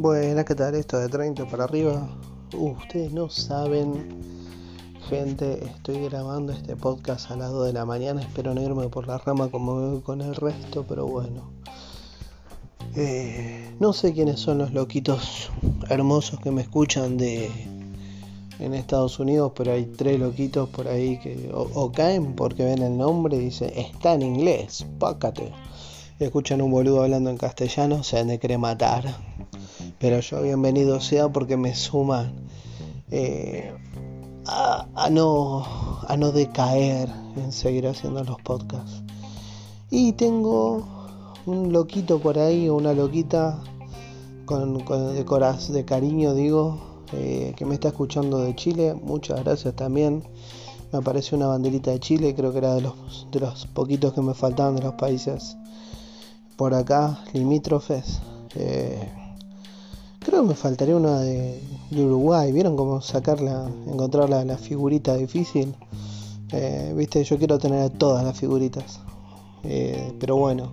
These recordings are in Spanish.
Buenas, ¿qué tal? Esto de 30 para arriba. Uh, ustedes no saben, gente, estoy grabando este podcast a las 2 de la mañana. Espero no irme por la rama como me voy con el resto, pero bueno. Eh, no sé quiénes son los loquitos hermosos que me escuchan de en Estados Unidos, pero hay tres loquitos por ahí que o, caen porque ven el nombre y dicen está en inglés, pácate. Escuchan un boludo hablando en castellano, se han de querer matar pero yo bienvenido sea porque me suman eh, a, no, a no decaer en seguir haciendo los podcasts. Y tengo un loquito por ahí, una loquita con, de, coraz, de cariño, digo, eh, que me está escuchando de Chile. Muchas gracias también. Me apareció una banderita de Chile, creo que era de los, de los poquitos que me faltaban de los países por acá, limítrofes. Eh, Creo que me faltaría una de, Uruguay. ¿Vieron cómo sacarla, encontrar la, figurita difícil? Eh, Viste, yo quiero tener todas las figuritas. Eh, pero bueno,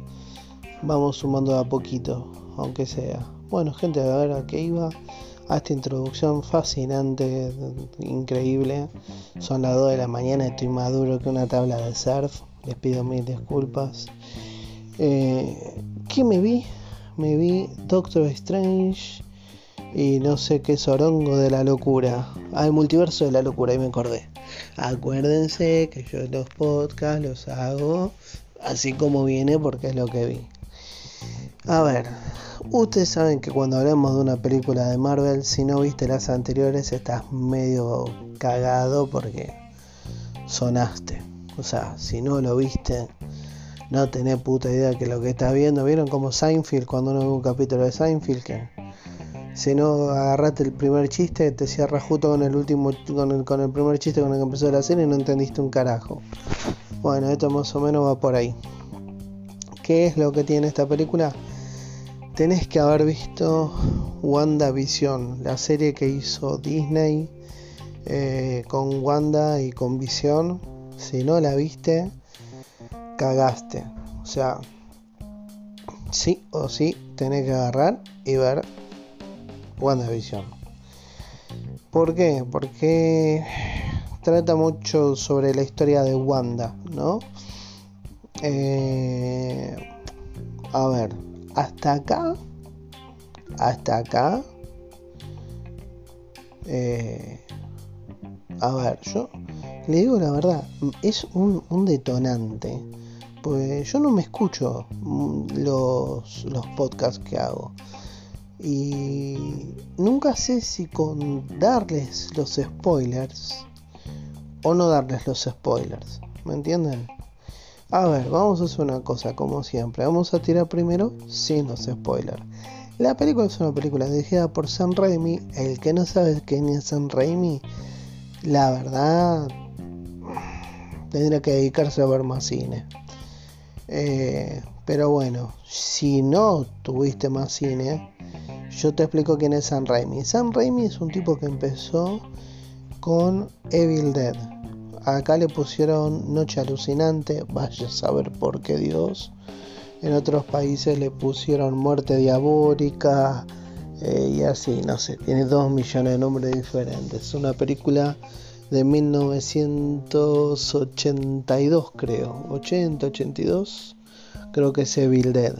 vamos sumando a poquito, aunque sea. Bueno, gente, a ver a qué iba. A esta introducción fascinante, increíble. Son las 2 de la mañana, estoy más duro que una tabla de surf. Les pido mil disculpas. Eh, ¿Qué me vi? Me vi Doctor Strange y no sé qué sorongo de la locura. Ah, el multiverso de la locura, ahí me acordé. Acuérdense que yo los podcasts los hago así como viene porque es lo que vi. A ver, ustedes saben que cuando hablamos de una película de Marvel, si no viste las anteriores, estás medio cagado porque sonaste. O sea, si no lo viste, no tenés puta idea que lo que estás viendo. ¿Vieron como Seinfeld cuando uno ve un capítulo de Seinfeld que si no agarraste el primer chiste, te cierras justo con el último, con el, con el primer chiste con el que empezó la serie y no entendiste un carajo. Bueno, esto más o menos va por ahí. ¿Qué es lo que tiene esta película? Tenés que haber visto WandaVision, la serie que hizo Disney eh, con Wanda y con Vision. Si no la viste, cagaste. O sea, sí o sí tenés que agarrar y ver WandaVision. ¿Por qué? Porque trata mucho sobre la historia de Wanda, ¿no? Eh, a ver, hasta acá, hasta acá, eh, a ver, yo le digo la verdad, es un, un detonante. Pues yo no me escucho los, los podcasts que hago. Y nunca sé si con darles los spoilers o no darles los spoilers. ¿Me entienden? A ver, vamos a hacer una cosa como siempre. Vamos a tirar primero sin los spoilers. La película es una película dirigida por Sam Raimi. El que no sabe quién es Sam Raimi, la verdad, tendría que dedicarse a ver más cine. Eh, pero bueno, si no tuviste más cine, yo te explico quién es Sam Raimi. Sam Raimi es un tipo que empezó con Evil Dead. Acá le pusieron Noche Alucinante, vaya a saber por qué Dios. En otros países le pusieron Muerte Diabólica eh, y así, no sé, tiene dos millones de nombres diferentes. Es una película de 1982 creo, 80, 82, creo que es Evil Dead.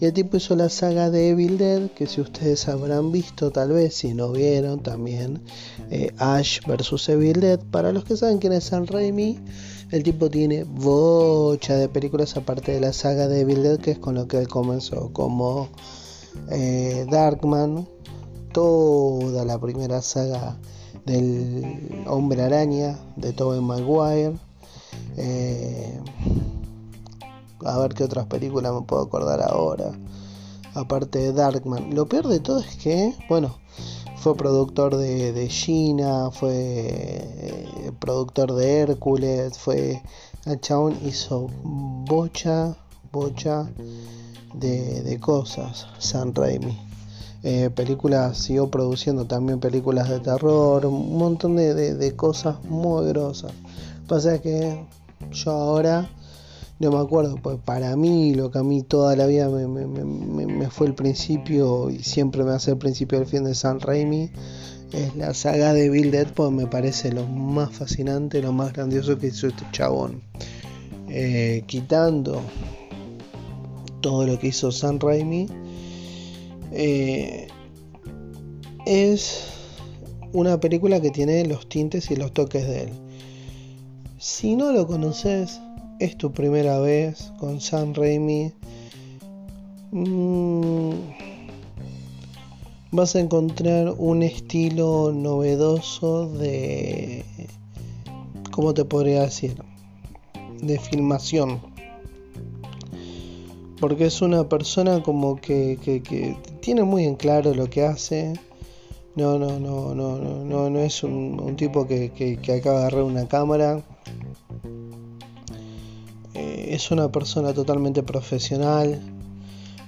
Y el tipo hizo la saga de Evil Dead, que si ustedes habrán visto, tal vez, si no vieron también, eh, Ash vs Evil Dead. Para los que saben quién es Sam Raimi, el tipo tiene bocha de películas aparte de la saga de Evil Dead, que es con lo que él comenzó, como eh, Darkman, toda la primera saga del Hombre Araña de Tobey Maguire. Eh, a ver qué otras películas me puedo acordar ahora. Aparte de Darkman. Lo peor de todo es que, bueno, fue productor de, de Gina, fue eh, productor de Hércules, fue. El chabón hizo bocha, bocha de, cosas. San Raimi. Eh, películas, siguió produciendo también películas de terror, un montón de, de cosas muy grosas. Pasa que yo ahora no me acuerdo, pues para mí, lo que a mí toda la vida me, fue el principio y siempre me hace el principio del fin de San Raimi, es la saga de Bill Dead, pues me parece lo más fascinante, lo más grandioso que hizo este chabón. Eh, quitando todo lo que hizo San Raimi, eh, es una película que tiene los tintes y los toques de él. Si no lo conoces, es tu primera vez con Sam Raimi, mm, vas a encontrar un estilo novedoso de, ¿cómo te podría decir? De filmación. Porque es una persona como que, que, tiene muy en claro lo que hace. No, no, no, no, no, no, es un, tipo que, que acaba de agarrar una cámara es una persona totalmente profesional.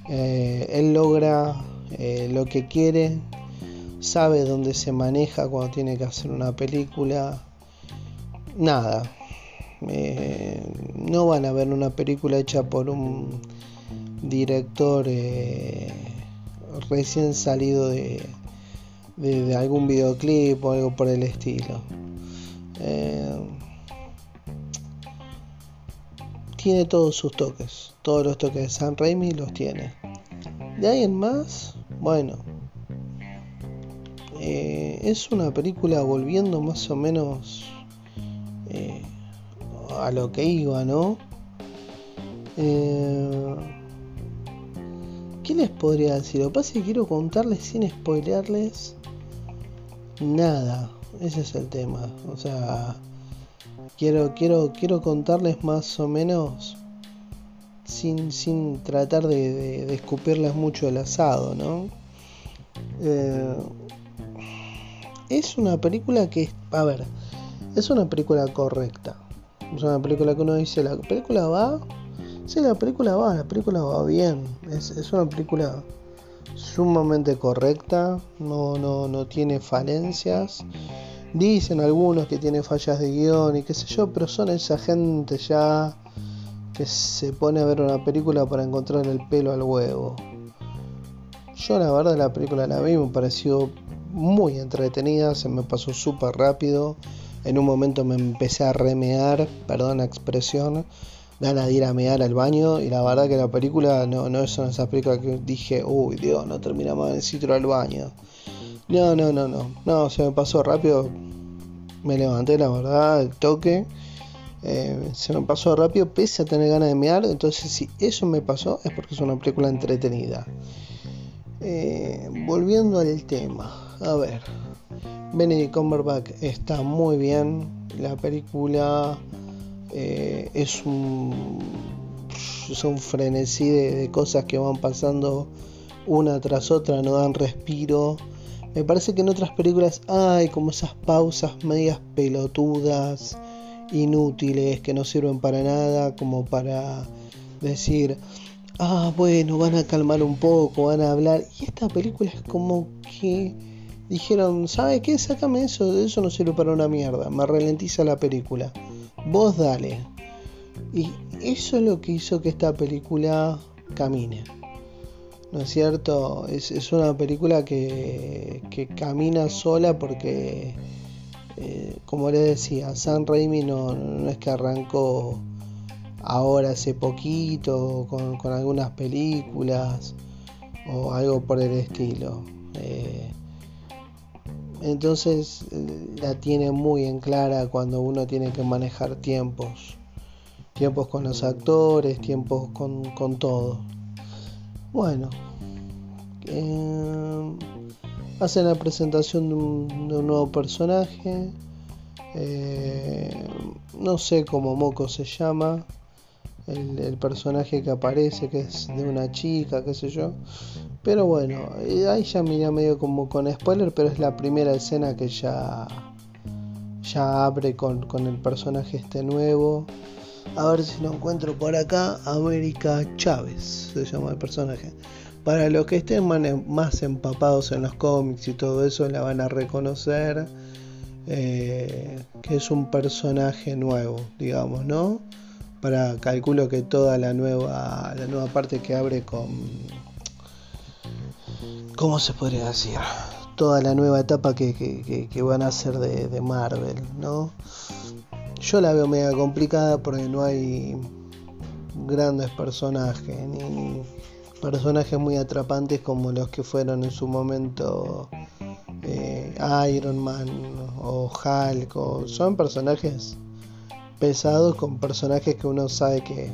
Eh, él logra eh, lo que quiere, sabe dónde se maneja cuando tiene que hacer una película. Nada. Eh, no van a ver una película hecha por un director recién salido de, de, algún videoclip o algo por el estilo tiene todos sus toques. Todos los toques de San Raimi los tiene. De ahí en más, bueno, eh, es una película volviendo más o menos eh, a lo que iba, ¿no? Eh, ¿Qué les podría decir? Lo que pasa es que quiero contarles sin spoilearles nada. Ese es el tema. O sea, quiero, quiero, quiero contarles más o menos sin, sin tratar de, escupirles mucho el asado, ¿no? Eh, es una película que, a ver, es una película correcta. Es una película que uno dice, la película va, sí, la película va, la película va bien. Es, es una película sumamente correcta, no, no, no tiene falencias. Dicen algunos que tiene fallas de guion y qué sé yo, pero son esa gente ya que se pone a ver una película para encontrar el pelo al huevo. Yo la verdad la película la vi, me pareció muy entretenida, se me pasó súper rápido. En un momento me empecé a remear, perdón la expresión, ganas de ir a mear al baño y la verdad que la película no, no de esas películas que dije, uy Dios, no terminamos en el sitio al baño. No, no, no, no. No, se me pasó rápido. Me levanté, la verdad, el toque. Eh, se me pasó rápido, pese a tener ganas de mear. Entonces, si eso me pasó, es porque es una película entretenida. Eh, volviendo al tema, a ver. Benedict Cumberbatch está muy bien. La película eh, es un es un frenesí de cosas que van pasando una tras otra, no dan respiro. Me parece que en otras películas hay como esas pausas medias pelotudas, inútiles, que no sirven para nada, como para decir, ah, bueno, van a calmar un poco, van a hablar. Y esta película es como que dijeron, ¿sabe qué? Sácame eso, de eso no sirve para una mierda, me ralentiza la película. Vos dale. Y eso es lo que hizo que esta película camine. ¿No es cierto? Es, una película que, camina sola porque, eh, como le decía, San Raimi no, es que arrancó ahora hace poquito con, algunas películas o algo por el estilo. Eh, entonces la tiene muy en clara cuando uno tiene que manejar tiempos. Tiempos con los actores, tiempos con, con todo. Bueno, eh, hacen la presentación de un, nuevo personaje. Eh, no sé cómo moco se llama. El, personaje que aparece, que es de una chica, qué sé yo. Pero bueno, eh, ahí ya mira medio como con spoiler, pero es la primera escena que ya, ya abre con, con el personaje este nuevo. A ver si lo encuentro por acá. América Chávez se llama el personaje. Para los que estén más empapados en los cómics y todo eso, la van a reconocer. Eh, que es un personaje nuevo, digamos, ¿no? para calculo que toda la nueva la nueva parte que abre con cómo se podría decir toda la nueva etapa que, van a hacer de, de, Marvel no yo la veo media complicada porque no hay grandes personajes ni personajes muy atrapantes como los que fueron en su momento eh, Iron Man o Hulk son personajes pesados con personajes que uno sabe que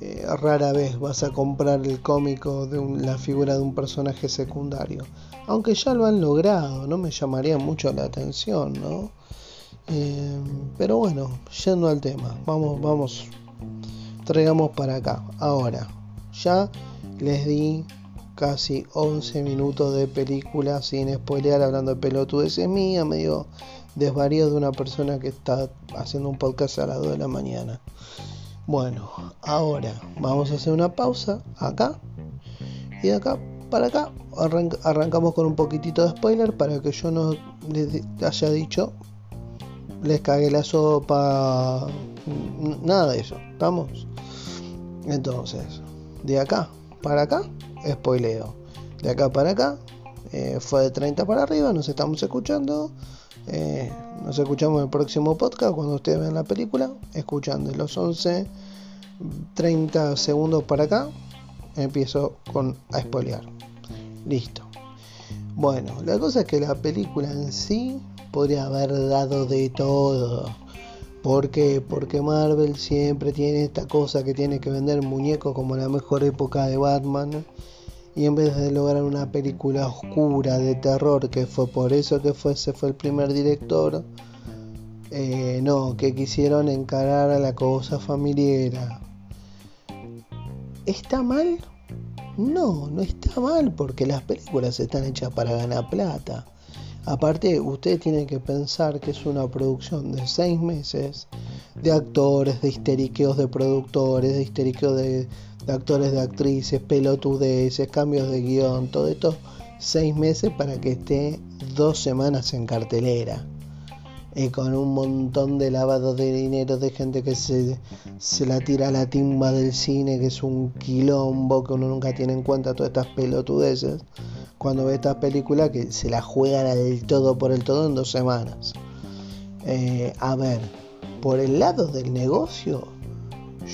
eh, rara vez vas a comprar el cómico de la figura de un personaje secundario. Aunque ya lo han logrado, no me llamaría mucho la atención, ¿no? Eh, pero bueno, yendo al tema, vamos, vamos, traigamos para acá. Ahora, ya les di casi 11 minutos de película sin spoilear, hablando de pelotudeces mía, medio desvarío de una persona que está haciendo un podcast a las 2 de la mañana. Bueno, ahora vamos a hacer una pausa acá y de acá para acá arrancamos con un poquitito de spoiler para que yo no les haya dicho les cague la sopa nada de eso estamos entonces de acá para acá spoileo de acá para acá eh, fue de 30 para arriba nos estamos escuchando eh, nos escuchamos en el próximo podcast cuando ustedes vean la película. Escuchan de los 11, 30 segundos para acá. Empiezo con a spoilear. Listo. Bueno, la cosa es que la película en sí podría haber dado de todo. ¿Por qué? Porque Marvel siempre tiene esta cosa que tiene que vender muñecos como la mejor época de Batman y en vez de lograr una película oscura de terror, que fue por eso que fue, se fue el primer director, eh, no, que quisieron encarar a la cosa familiar. ¿Está mal? No, no está mal porque las películas están hechas para ganar plata. Aparte, usted tiene que pensar que es una producción de seis meses de actores, de histeriqueos de productores, de histeriqueos de, de actores, de actrices, pelotudeces, cambios de guion, todo esto, seis meses para que esté dos semanas en cartelera. Y con un montón de lavado de dinero de gente que se, se la tira a la timba del cine, que es un quilombo, que uno nunca tiene en cuenta todas estas pelotudeces, cuando ve estas películas que se la juegan al todo por el todo en dos semanas. Eh, a ver, por el lado del negocio,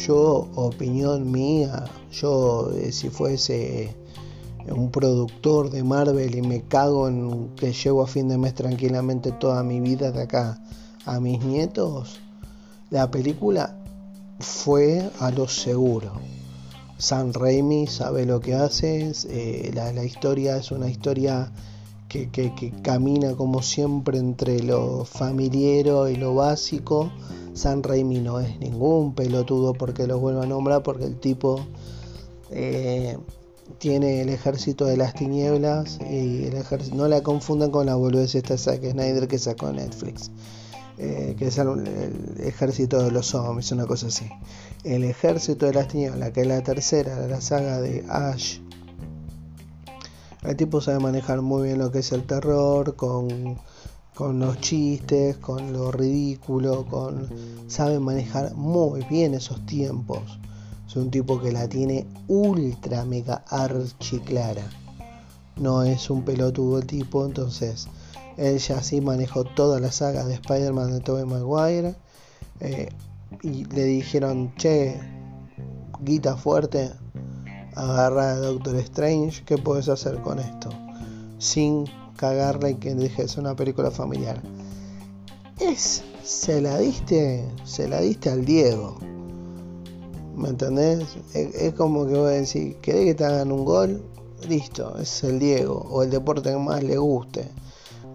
yo, opinión mía, yo eh, si fuese un productor de Marvel y me cago en que llego a fin de mes tranquilamente toda mi vida de acá a mis nietos, la película fue a lo seguro. San Raimi sabe lo que hace, eh, la, historia es una historia que, que, camina como siempre entre lo familiar y lo básico San Raimi no es ningún pelotudo porque lo vuelvo a nombrar, porque el tipo eh, tiene el ejército de las tinieblas y el ejército, no la confundan con la boludez esta Zack Snyder que sacó Netflix. Eh, que es el, ejército de los zombies, una cosa así. El ejército de las tinieblas, que es la tercera de la saga de Ash. El tipo sabe manejar muy bien lo que es el terror, con con los chistes, con lo ridículo, con sabe manejar muy bien esos tiempos. Un tipo que la tiene ultra mega archi clara. No es un pelotudo el tipo, entonces él ya sí manejó toda la saga de Spider-Man de Tobey Maguire. Eh, y le dijeron, che, guita fuerte, agarra a Doctor Strange, ¿qué puedes hacer con esto? Sin cagarla y que dejes una película familiar. Es, se la diste, se la diste al Diego. ¿Me entendés? Es, como que voy a decir, ¿querés que te hagan un gol? Listo, es el Diego, o el deporte que más le guste.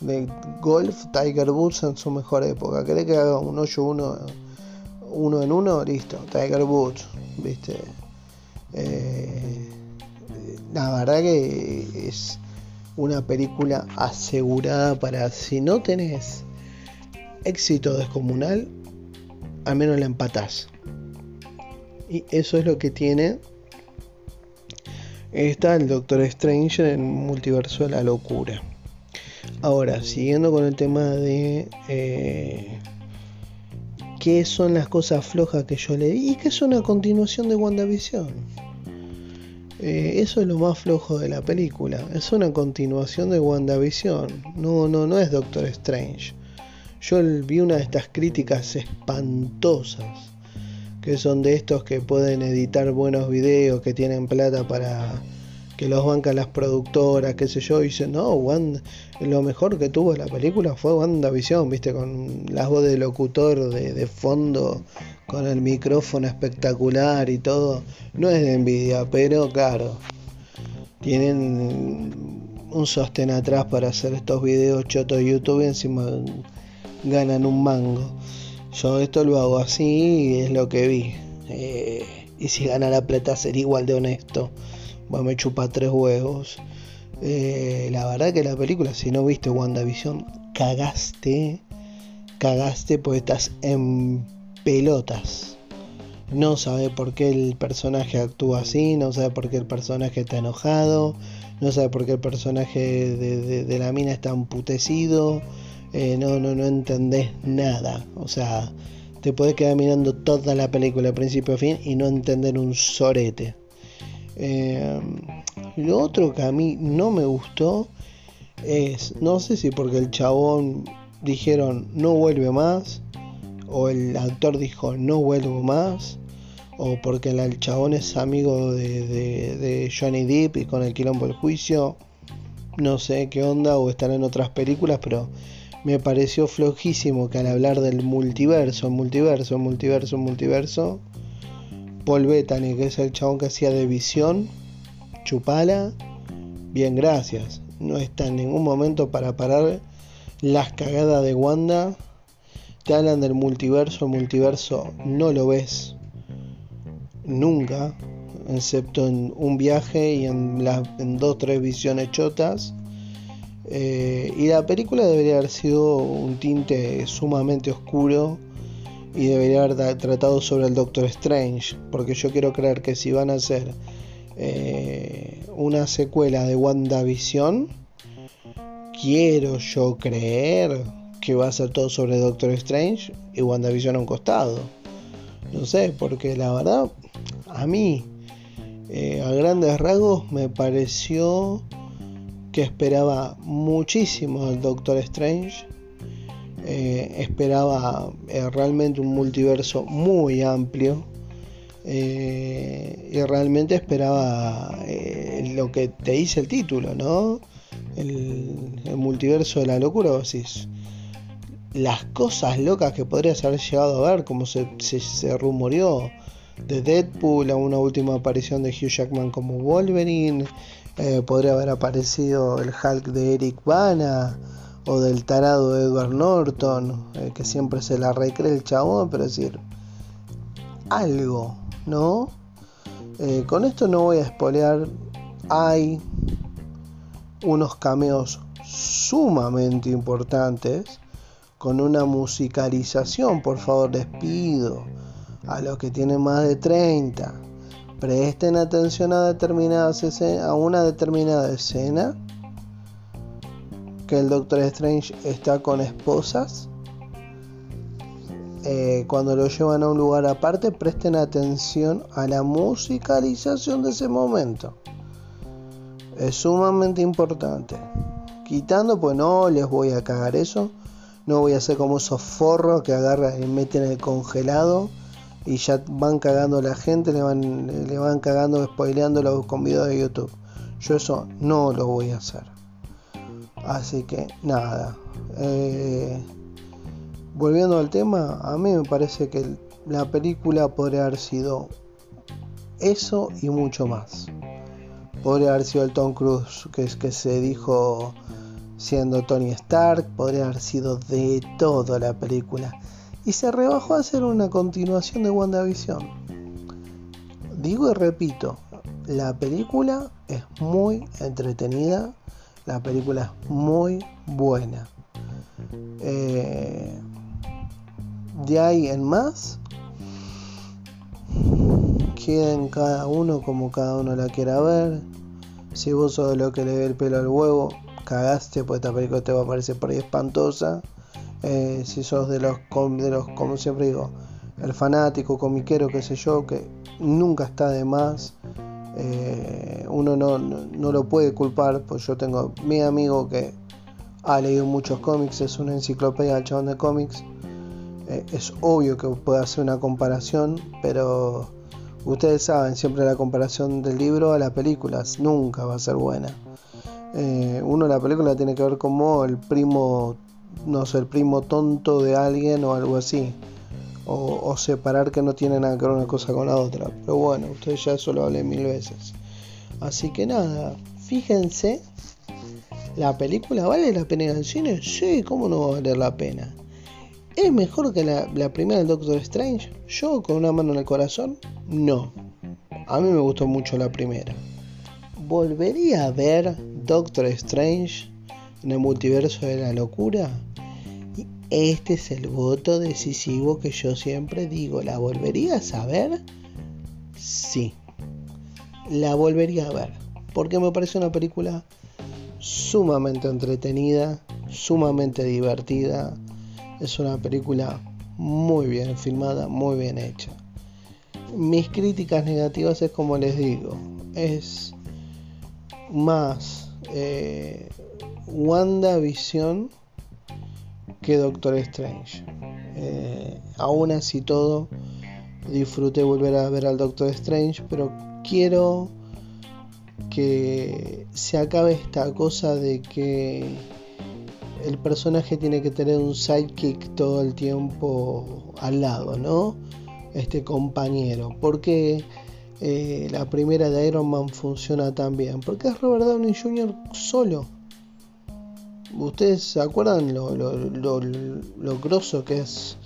De golf, Tiger Woods en su mejor época. ¿Querés que haga un 8 uno, uno en uno? Listo, Tiger Woods, ¿viste? Eh, la verdad que es una película asegurada para si no tenés éxito descomunal, al menos la empatás. Y eso es lo que tiene. Está el Doctor Strange en Multiverso de la Locura. Ahora, siguiendo con el tema de. Eh, qué son las cosas flojas que yo le vi y que es una continuación de WandaVision. Eh, eso es lo más flojo de la película. Es una continuación de WandaVision. No, no, no es Doctor Strange. Yo vi una de estas críticas espantosas. Que son de estos que pueden editar buenos videos, que tienen plata para que los bancan las productoras, qué sé yo, y dicen, no, Wanda, lo mejor que tuvo la película fue WandaVision, viste, con la voz de locutor de, de fondo, con el micrófono espectacular y todo. No es de envidia, pero claro, tienen un sostén atrás para hacer estos videos chotos de YouTube y encima ganan un mango. Yo esto lo hago así y es lo que vi. Eh, y si gana la plata sería igual de honesto me chupa tres huevos. Eh, la verdad que la película, si no viste WandaVision, cagaste. Cagaste porque estás en pelotas. No sabe por qué el personaje actúa así, no sabe por qué el personaje está enojado, no sabe por qué el personaje de, la mina está emputecido. Eh, no, no, no entendés nada. O sea, te puedes quedar mirando toda la película principio a fin y no entender un sorete. Eh, lo otro que a mí no me gustó es, no sé si porque el chabón dijeron no vuelve más, o el actor dijo no vuelvo más, o porque el chabón es amigo de, Johnny Depp y con el quilombo del juicio, no sé qué onda, o estará en otras películas, pero me pareció flojísimo que al hablar del multiverso, multiverso, multiverso, multiverso, Paul Bettany, que es el chabón que hacía de visión, chupala, bien gracias. No está en ningún momento para parar las cagadas de Wanda. Te hablan del multiverso, multiverso no lo ves nunca, excepto en un viaje y en, en dos tres visiones chotas. Eh, y la película debería haber sido un tinte sumamente oscuro y debería haber tratado sobre el Doctor Strange, porque yo quiero creer que si van a hacer eh, una secuela de WandaVision, quiero yo creer que va a ser todo sobre Doctor Strange y WandaVision a un costado. No sé, porque la verdad, a mí, eh, a grandes rasgos, me pareció esperaba muchísimo al Doctor Strange eh, esperaba eh, realmente un multiverso muy amplio eh, y realmente esperaba lo que te dice el título, ¿no? El, multiverso de la locura, vos las cosas locas que podrías haber llegado a ver, como se, se, rumoreó de Deadpool a una última aparición de Hugh Jackman como Wolverine, podría haber aparecido el Hulk de Eric Bana o del tarado de Edward Norton, eh, que siempre se la recree el chabón, pero decir, algo, ¿no? Eh, con esto no voy a espolear, hay unos cameos sumamente importantes, con una musicalización, por favor les pido, a los que tienen más de 30, presten atención a, determinadas a una determinada escena que el Doctor Strange está con esposas. Eh, cuando lo llevan a un lugar aparte, presten atención a la musicalización de ese momento. Es sumamente importante. Quitando, pues no les voy a cagar eso. No voy a hacer como esos forros que agarran y meten el congelado y ya van cagando a la gente, le van, le van cagando, spoileándolo con videos de YouTube. Yo eso no lo voy a hacer. Así que nada. Eh, volviendo al tema, a mí me parece que la película podría haber sido eso y mucho más. Podría haber sido el Tom Cruise que, es, que se dijo siendo Tony Stark, podría haber sido de todo la película. Y se rebajó a hacer una continuación de WandaVision. Digo y repito, la película es muy entretenida, la película es muy buena. Eh, de ahí en más, queden cada uno como cada uno la quiera ver. Si vos sos lo que le ve el pelo al huevo, cagaste, pues esta película te va a parecer por ahí espantosa. Eh, si sos de los, de los, como siempre digo, el fanático, comiquero, qué sé yo, que nunca está de más. Eh, uno no, no, lo puede culpar, pues yo tengo mi amigo que ha leído muchos cómics, es una enciclopedia del chabón de cómics. Eh, es obvio que puede hacer una comparación, pero ustedes saben, siempre la comparación del libro a las películas nunca va a ser buena. Uno la película tiene que ver como el primo, no sé, el primo tonto de alguien o algo así. O, separar que no tiene nada que ver una cosa con la otra. Pero bueno, ustedes ya eso lo hablé mil veces. Así que nada, fíjense, ¿la película vale la pena ir al cine? Sí, ¿cómo no va a valer la pena? ¿Es mejor que la, la primera del Doctor Strange? Yo con una mano en el corazón, no. A mí me gustó mucho la primera. ¿Volvería a ver Doctor Strange en el multiverso de la locura? Este es el voto decisivo que yo siempre digo. ¿La volverías a ver? Sí. La volvería a ver. Porque me parece una película sumamente entretenida, sumamente divertida. Es una película muy bien filmada, muy bien hecha. Mis críticas negativas es como les digo, es más eh, WandaVision que Doctor Strange. Eh, aún así todo, disfruté volver a ver al Doctor Strange, pero quiero que se acabe esta cosa de que el personaje tiene que tener un sidekick todo el tiempo al lado, ¿no? Este compañero. Porque eh, la primera de Iron Man funciona tan bien? Porque es Robert Downey Jr. solo. ¿Ustedes se acuerdan lo, lo, lo, grosso que es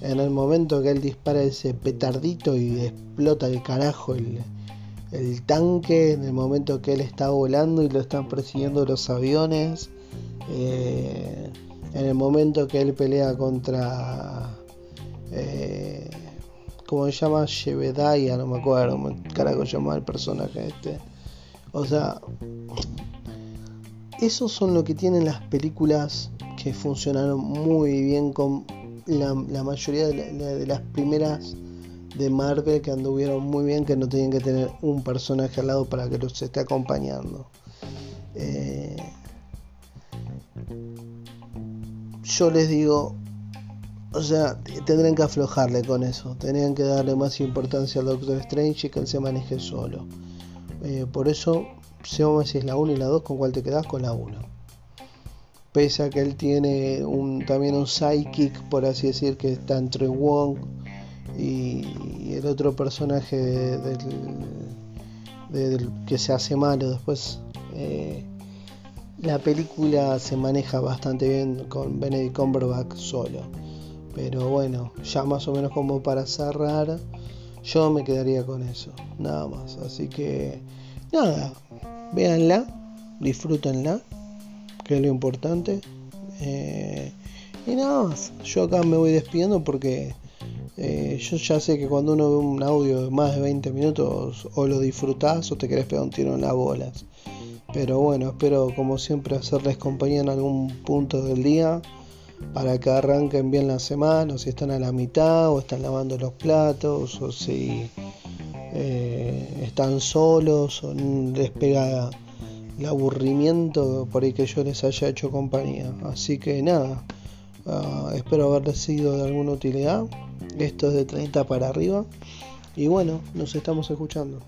en el momento que él dispara ese petardito y explota el carajo el, el tanque? En el momento que él está volando y lo están persiguiendo los aviones. Eh, en el momento que él pelea contra. Eh, ¿Cómo se llama? Shebedaya, no me acuerdo, carajo llama el personaje este. O sea, esos son lo que tienen las películas que funcionaron muy bien con la, mayoría de, las primeras de Marvel que anduvieron muy bien, que no tenían que tener un personaje al lado para que los esté acompañando. Eh, yo les digo, o sea, tendrían que aflojarle con eso. Tendrían que darle más importancia al Doctor Strange y que él se maneje solo. Eh, por eso, si decir la 1 y la 2, ¿con cuál te quedas? Con la 1. Pese a que él tiene un, también un psychic, por así decir, que está entre Wong y el otro personaje del, que se hace malo después. Eh, la película se maneja bastante bien con Benedict Cumberbatch solo. Pero bueno, ya más o menos como para cerrar, yo me quedaría con eso, nada más. Así que, nada, véanla, disfrútenla, que es lo importante. Eh, y nada más, yo acá me voy despidiendo porque eh, yo ya sé que cuando uno ve un audio de más de 20 minutos, o lo disfrutás o te querés pegar un tiro en las bolas. Pero bueno, espero como siempre hacerles compañía en algún punto del día para que arranquen bien la semana, o si están a la mitad, o están lavando los platos, o si eh, están solos, o les pega el aburrimiento por ahí que yo les haya hecho compañía. Así que nada, ah, espero haberles sido de alguna utilidad. Esto es de 30 para arriba. Y bueno, nos estamos escuchando.